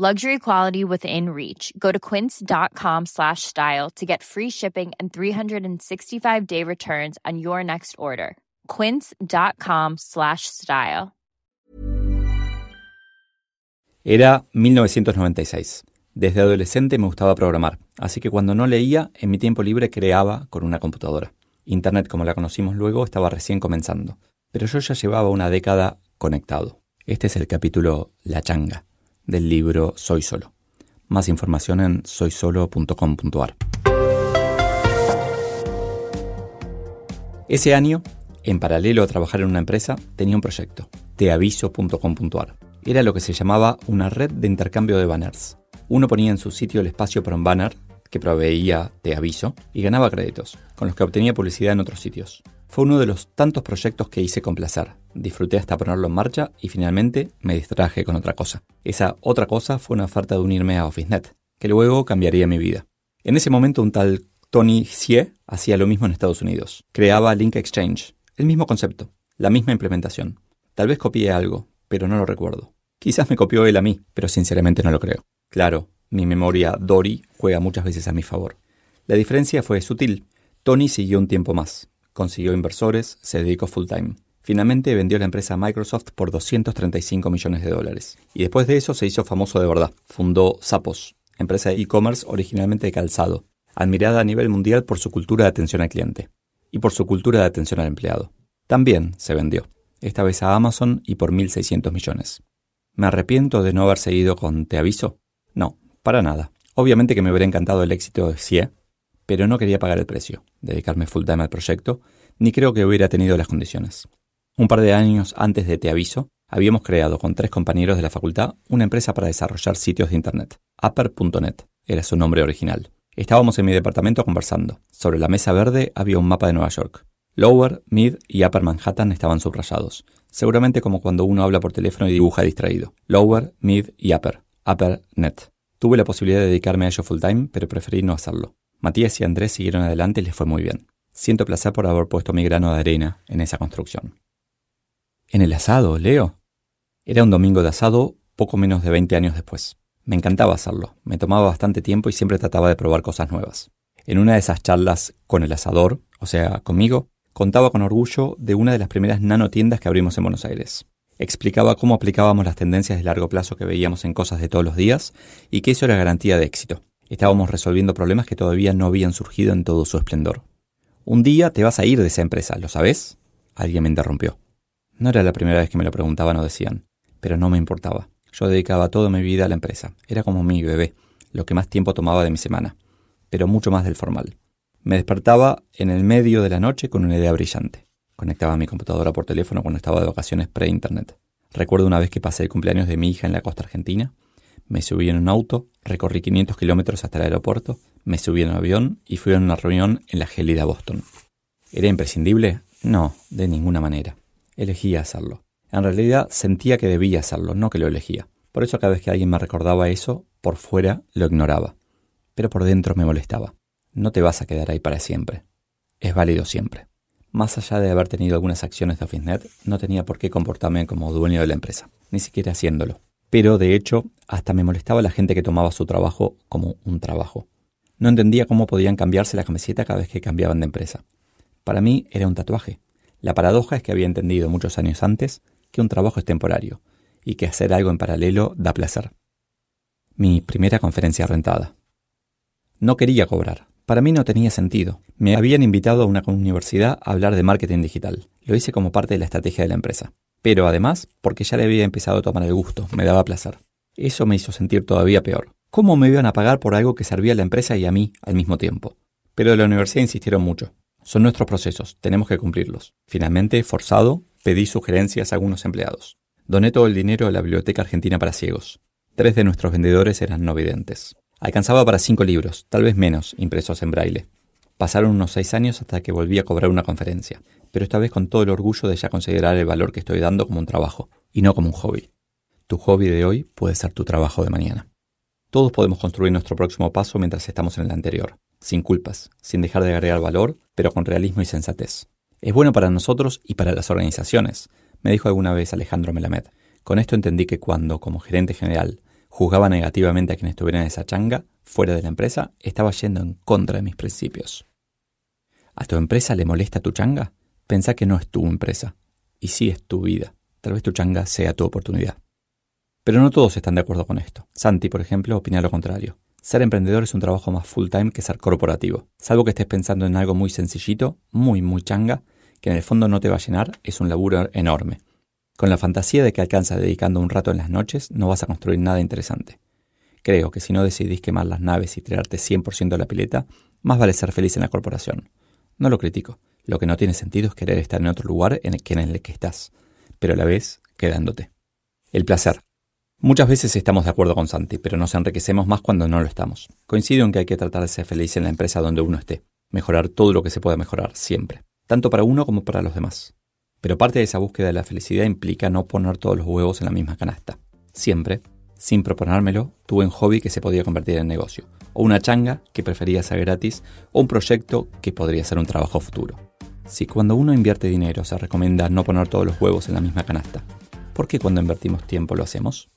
Luxury quality within reach. Go to quince.com slash style to get free shipping and 365-day returns on your next order. quince.com slash style. Era 1996. Desde adolescente me gustaba programar, así que cuando no leía, en mi tiempo libre creaba con una computadora. Internet como la conocimos luego estaba recién comenzando, pero yo ya llevaba una década conectado. Este es el capítulo La changa del libro Soy Solo. Más información en soysolo.com.ar. Ese año, en paralelo a trabajar en una empresa, tenía un proyecto, teaviso.com.ar. Era lo que se llamaba una red de intercambio de banners. Uno ponía en su sitio el espacio para un banner que proveía de aviso y ganaba créditos, con los que obtenía publicidad en otros sitios. Fue uno de los tantos proyectos que hice con placer. Disfruté hasta ponerlo en marcha y finalmente me distraje con otra cosa. Esa otra cosa fue una oferta de unirme a OfficeNet, que luego cambiaría mi vida. En ese momento un tal Tony Xie hacía lo mismo en Estados Unidos. Creaba Link Exchange, el mismo concepto, la misma implementación. Tal vez copié algo, pero no lo recuerdo. Quizás me copió él a mí, pero sinceramente no lo creo. Claro, mi memoria Dory juega muchas veces a mi favor. La diferencia fue sutil. Tony siguió un tiempo más. Consiguió inversores, se dedicó full time. Finalmente vendió la empresa a Microsoft por 235 millones de dólares. Y después de eso se hizo famoso de verdad. Fundó Zappos, empresa de e-commerce originalmente de calzado, admirada a nivel mundial por su cultura de atención al cliente y por su cultura de atención al empleado. También se vendió, esta vez a Amazon y por 1.600 millones. ¿Me arrepiento de no haber seguido con Te Aviso? No, para nada. Obviamente que me hubiera encantado el éxito de CIE, pero no quería pagar el precio, dedicarme full time al proyecto, ni creo que hubiera tenido las condiciones. Un par de años antes de Te Aviso, habíamos creado con tres compañeros de la facultad una empresa para desarrollar sitios de Internet. Upper.net era su nombre original. Estábamos en mi departamento conversando. Sobre la mesa verde había un mapa de Nueva York. Lower, Mid y Upper Manhattan estaban subrayados, seguramente como cuando uno habla por teléfono y dibuja distraído. Lower, Mid y Upper. UpperNet. Tuve la posibilidad de dedicarme a ello full time, pero preferí no hacerlo. Matías y Andrés siguieron adelante y les fue muy bien. Siento placer por haber puesto mi grano de arena en esa construcción. En el asado, Leo. Era un domingo de asado poco menos de 20 años después. Me encantaba hacerlo, me tomaba bastante tiempo y siempre trataba de probar cosas nuevas. En una de esas charlas con el asador, o sea, conmigo, contaba con orgullo de una de las primeras nanotiendas que abrimos en Buenos Aires explicaba cómo aplicábamos las tendencias de largo plazo que veíamos en cosas de todos los días y que eso era garantía de éxito. Estábamos resolviendo problemas que todavía no habían surgido en todo su esplendor. Un día te vas a ir de esa empresa, ¿lo sabes? Alguien me interrumpió. No era la primera vez que me lo preguntaban o decían, pero no me importaba. Yo dedicaba toda mi vida a la empresa. Era como mi bebé, lo que más tiempo tomaba de mi semana, pero mucho más del formal. Me despertaba en el medio de la noche con una idea brillante. Conectaba mi computadora por teléfono cuando estaba de vacaciones pre-internet. Recuerdo una vez que pasé el cumpleaños de mi hija en la costa argentina. Me subí en un auto, recorrí 500 kilómetros hasta el aeropuerto, me subí en un avión y fui a una reunión en la gélida Boston. ¿Era imprescindible? No, de ninguna manera. Elegía hacerlo. En realidad sentía que debía hacerlo, no que lo elegía. Por eso cada vez que alguien me recordaba eso, por fuera lo ignoraba. Pero por dentro me molestaba. No te vas a quedar ahí para siempre. Es válido siempre. Más allá de haber tenido algunas acciones de OfficeNet, no tenía por qué comportarme como dueño de la empresa, ni siquiera haciéndolo. Pero, de hecho, hasta me molestaba la gente que tomaba su trabajo como un trabajo. No entendía cómo podían cambiarse la camiseta cada vez que cambiaban de empresa. Para mí era un tatuaje. La paradoja es que había entendido muchos años antes que un trabajo es temporario y que hacer algo en paralelo da placer. Mi primera conferencia rentada. No quería cobrar, para mí no tenía sentido. Me habían invitado a una universidad a hablar de marketing digital. Lo hice como parte de la estrategia de la empresa. Pero además, porque ya le había empezado a tomar el gusto, me daba placer. Eso me hizo sentir todavía peor. ¿Cómo me iban a pagar por algo que servía a la empresa y a mí al mismo tiempo? Pero de la universidad insistieron mucho. Son nuestros procesos, tenemos que cumplirlos. Finalmente, forzado, pedí sugerencias a algunos empleados. Doné todo el dinero a la Biblioteca Argentina para Ciegos. Tres de nuestros vendedores eran no videntes. Alcanzaba para cinco libros, tal vez menos, impresos en braille. Pasaron unos seis años hasta que volví a cobrar una conferencia, pero esta vez con todo el orgullo de ya considerar el valor que estoy dando como un trabajo, y no como un hobby. Tu hobby de hoy puede ser tu trabajo de mañana. Todos podemos construir nuestro próximo paso mientras estamos en el anterior, sin culpas, sin dejar de agregar valor, pero con realismo y sensatez. Es bueno para nosotros y para las organizaciones, me dijo alguna vez Alejandro Melamed. Con esto entendí que cuando, como gerente general, juzgaba negativamente a quien estuviera en esa changa, fuera de la empresa, estaba yendo en contra de mis principios. ¿A tu empresa le molesta tu changa? Pensá que no es tu empresa, y sí es tu vida. Tal vez tu changa sea tu oportunidad. Pero no todos están de acuerdo con esto. Santi, por ejemplo, opina lo contrario. Ser emprendedor es un trabajo más full time que ser corporativo. Salvo que estés pensando en algo muy sencillito, muy, muy changa, que en el fondo no te va a llenar, es un laburo enorme. Con la fantasía de que alcanzas dedicando un rato en las noches, no vas a construir nada interesante. Creo que si no decidís quemar las naves y tirarte 100% de la pileta, más vale ser feliz en la corporación. No lo critico. Lo que no tiene sentido es querer estar en otro lugar en el que en el que estás, pero a la vez quedándote. El placer. Muchas veces estamos de acuerdo con Santi, pero nos enriquecemos más cuando no lo estamos. Coincido en que hay que tratar de ser feliz en la empresa donde uno esté. Mejorar todo lo que se pueda mejorar, siempre. Tanto para uno como para los demás. Pero parte de esa búsqueda de la felicidad implica no poner todos los huevos en la misma canasta. Siempre, sin proponérmelo, tuve un hobby que se podía convertir en negocio, o una changa que prefería ser gratis, o un proyecto que podría ser un trabajo futuro. Si cuando uno invierte dinero se recomienda no poner todos los huevos en la misma canasta, ¿por qué cuando invertimos tiempo lo hacemos?